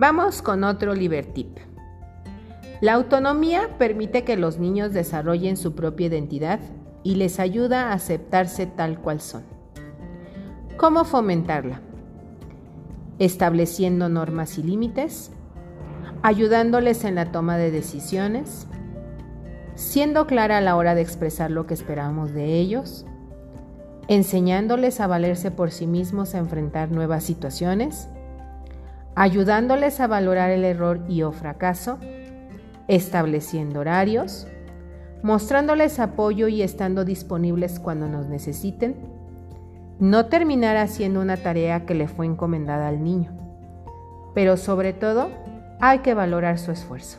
Vamos con otro Libertip. La autonomía permite que los niños desarrollen su propia identidad y les ayuda a aceptarse tal cual son. ¿Cómo fomentarla? Estableciendo normas y límites, ayudándoles en la toma de decisiones, siendo clara a la hora de expresar lo que esperamos de ellos, enseñándoles a valerse por sí mismos a enfrentar nuevas situaciones, ayudándoles a valorar el error y o fracaso, estableciendo horarios, mostrándoles apoyo y estando disponibles cuando nos necesiten, no terminar haciendo una tarea que le fue encomendada al niño, pero sobre todo hay que valorar su esfuerzo.